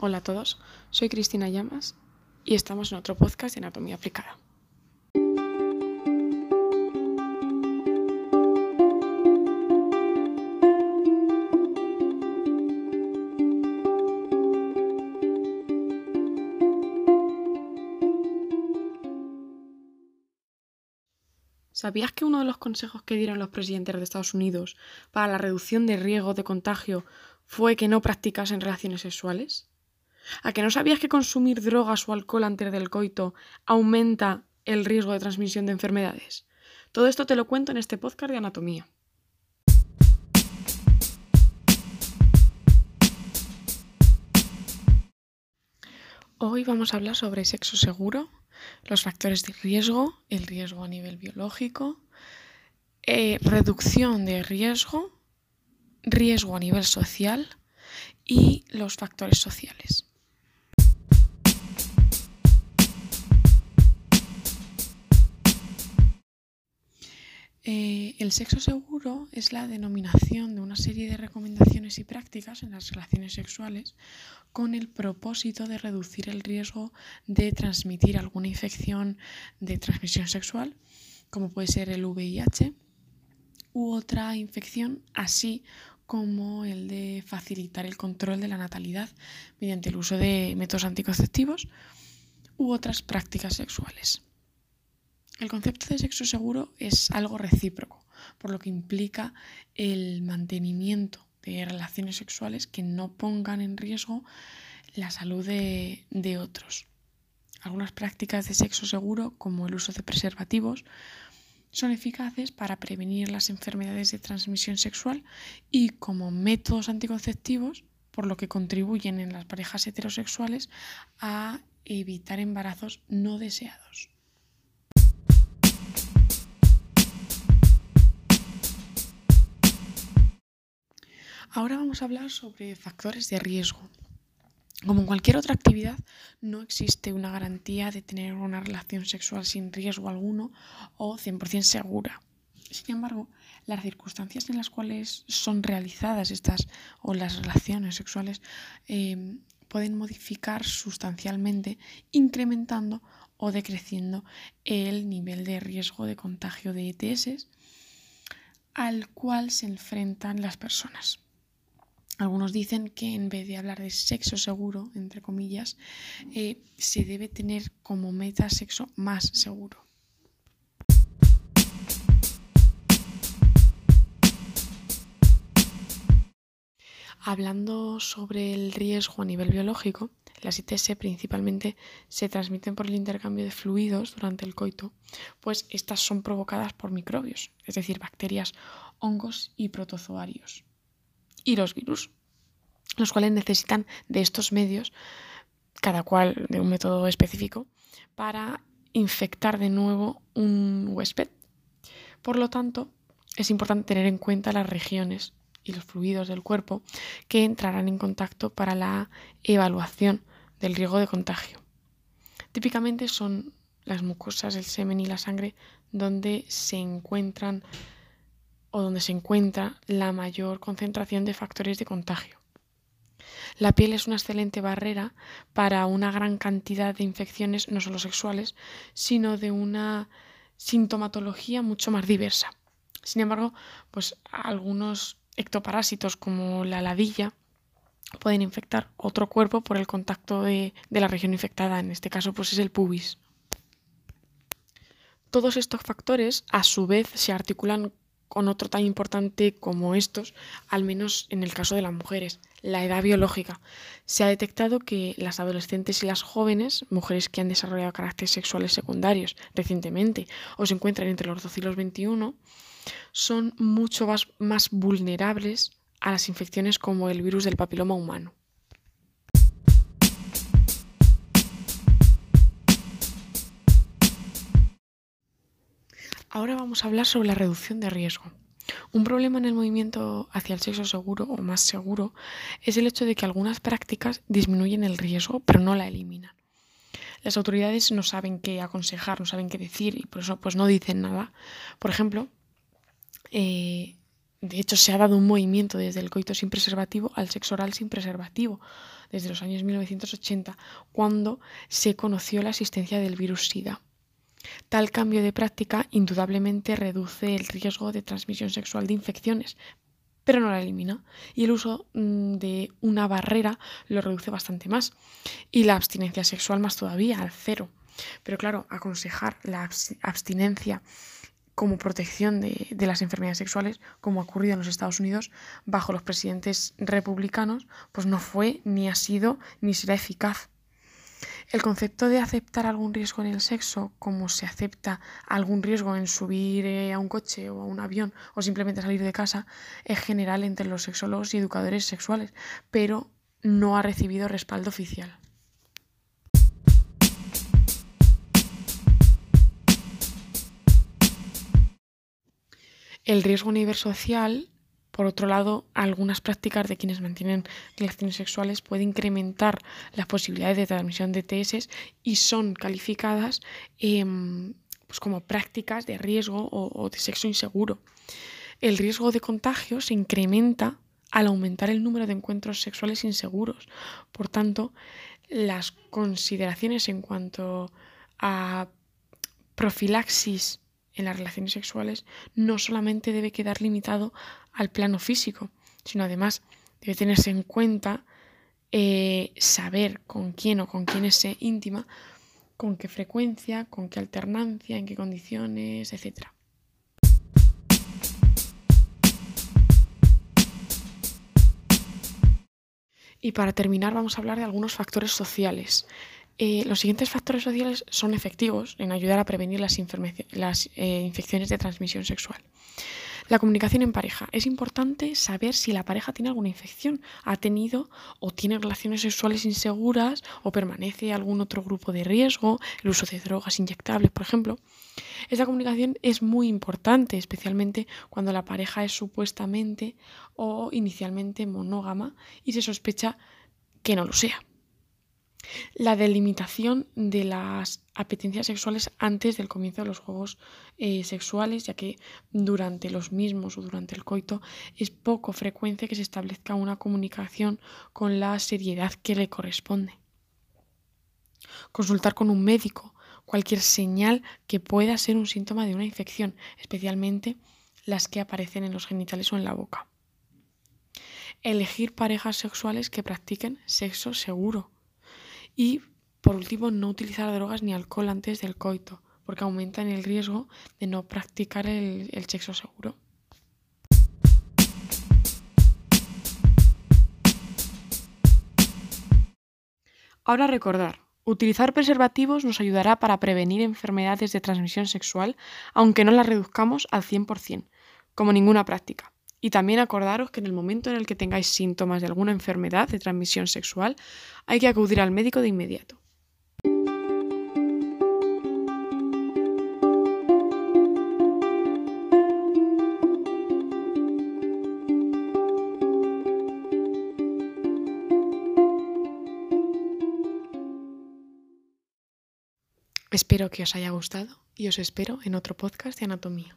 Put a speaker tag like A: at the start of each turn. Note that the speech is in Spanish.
A: Hola a todos, soy Cristina Llamas y estamos en otro podcast de Anatomía Aplicada. ¿Sabías que uno de los consejos que dieron los presidentes de Estados Unidos para la reducción de riesgo de contagio fue que no practicasen relaciones sexuales? ¿A que no sabías que consumir drogas o alcohol antes del coito aumenta el riesgo de transmisión de enfermedades? Todo esto te lo cuento en este podcast de anatomía. Hoy vamos a hablar sobre sexo seguro los factores de riesgo, el riesgo a nivel biológico, eh, reducción de riesgo, riesgo a nivel social y los factores sociales. Eh, el sexo seguro es la denominación de una serie de recomendaciones y prácticas en las relaciones sexuales con el propósito de reducir el riesgo de transmitir alguna infección de transmisión sexual, como puede ser el VIH, u otra infección, así como el de facilitar el control de la natalidad mediante el uso de métodos anticonceptivos u otras prácticas sexuales. El concepto de sexo seguro es algo recíproco, por lo que implica el mantenimiento de relaciones sexuales que no pongan en riesgo la salud de, otros. Algunas prácticas de sexo seguro, como el uso de preservativos, son eficaces para prevenir las enfermedades de transmisión sexual y como métodos anticonceptivos, por lo que contribuyen en las parejas heterosexuales a evitar embarazos no deseados. Ahora vamos a hablar sobre factores de riesgo. Como en cualquier otra actividad, no existe una garantía de tener una relación sexual sin riesgo alguno o 100% segura. Sin embargo, las circunstancias en las cuales son realizadas estas o las relaciones sexuales em, pueden modificar sustancialmente, incrementando o decreciendo el nivel de riesgo de contagio de ETS al cual se enfrentan las personas. Algunos dicen que en vez de hablar de sexo seguro, entre comillas, eh, se debe tener como meta sexo más seguro. Hablando sobre el riesgo a nivel biológico, las ITS principalmente se transmiten por el intercambio de fluidos durante el coito, pues estas son provocadas por microbios, es decir, bacterias, hongos y protozoarios y los virus, los cuales necesitan de estos medios, cada cual de un método específico, para infectar de nuevo un huésped. Por lo tanto, es importante tener en cuenta las regiones y los fluidos del cuerpo que entrarán en contacto para la evaluación del riesgo de contagio. Típicamente son las mucosas, el semen y la sangre donde se encuentran o donde se encuentra la mayor concentración de factores de contagio. La piel es una excelente barrera para una gran cantidad de infecciones, no solo sexuales, sino de una sintomatología mucho más diversa. Sin embargo, pues algunos ectoparásitos como la ladilla pueden infectar otro cuerpo por el contacto de, de la región infectada, en este caso pues es el pubis. Todos estos factores a su vez se articulan con otro tan importante como estos, al menos en el caso de las mujeres, la edad biológica. Se ha detectado que las adolescentes y las jóvenes, mujeres que han desarrollado caracteres sexuales secundarios recientemente o se encuentran entre los 12 y los 21, son mucho más, más vulnerables a las infecciones como el virus del papiloma humano. Ahora vamos a hablar sobre la reducción de riesgo. Un problema en el movimiento hacia el sexo seguro o más seguro es el hecho de que algunas prácticas disminuyen el riesgo pero no la eliminan. Las autoridades no saben qué aconsejar, no saben qué decir y por eso pues no dicen nada. Por ejemplo, eh, de hecho, se ha dado un movimiento desde el coito sin preservativo al sexo oral sin preservativo, desde los años 1980, cuando se conoció la existencia del virus SIDA. Tal cambio de práctica indudablemente reduce el riesgo de transmisión sexual de infecciones, pero no la elimina. Y el uso mm, de una barrera lo reduce bastante más. Y la abstinencia sexual más todavía, al cero. Pero claro, aconsejar la abstinencia como protección de, las enfermedades sexuales, como ha ocurrido en los Estados Unidos bajo los presidentes republicanos, pues no fue, ni ha sido, ni será eficaz. El concepto de aceptar algún riesgo en el sexo, como se acepta algún riesgo en subir eh, a un coche o a un avión o simplemente salir de casa, es general entre los sexólogos y educadores sexuales, pero no ha recibido respaldo oficial. El riesgo a nivel social, por otro lado, algunas prácticas de quienes mantienen relaciones sexuales puede incrementar las posibilidades de transmisión de TS y son calificadas em, pues como prácticas de riesgo o, de sexo inseguro. El riesgo de contagio se incrementa al aumentar el número de encuentros sexuales inseguros. Por tanto, las consideraciones en cuanto a profilaxis en las relaciones sexuales no solamente debe quedar limitado al plano físico, sino además debe tenerse en cuenta eh, saber con quién o con quién se íntima, con qué frecuencia, con qué alternancia, en qué condiciones, etc. Y para terminar vamos a hablar de algunos factores sociales eh, los siguientes factores sociales son efectivos en ayudar a prevenir las, eh, infecciones de transmisión sexual. La comunicación en pareja. Es importante saber si la pareja tiene alguna infección, ha tenido o tiene relaciones sexuales inseguras o permanece algún otro grupo de riesgo, el uso de drogas inyectables, por ejemplo. Esta comunicación es muy importante, especialmente cuando la pareja es supuestamente o inicialmente monógama y se sospecha que no lo sea la delimitación de las apetencias sexuales antes del comienzo de los juegos eh, sexuales, ya que durante los mismos o durante el coito es poco frecuente que se establezca una comunicación con la seriedad que le corresponde. Consultar con un médico cualquier señal que pueda ser un síntoma de una infección, especialmente las que aparecen en los genitales o en la boca. Elegir parejas sexuales que practiquen sexo seguro y, por último, no utilizar drogas ni alcohol antes del coito, porque aumentan el riesgo de no practicar el, sexo seguro. Ahora recordar, utilizar preservativos nos ayudará para prevenir enfermedades de transmisión sexual, aunque no las reduzcamos al 100%, como ninguna práctica. Y también acordaros que en el momento en el que tengáis síntomas de alguna enfermedad de transmisión sexual, hay que acudir al médico de inmediato. Espero que os haya gustado y os espero en otro podcast de anatomía.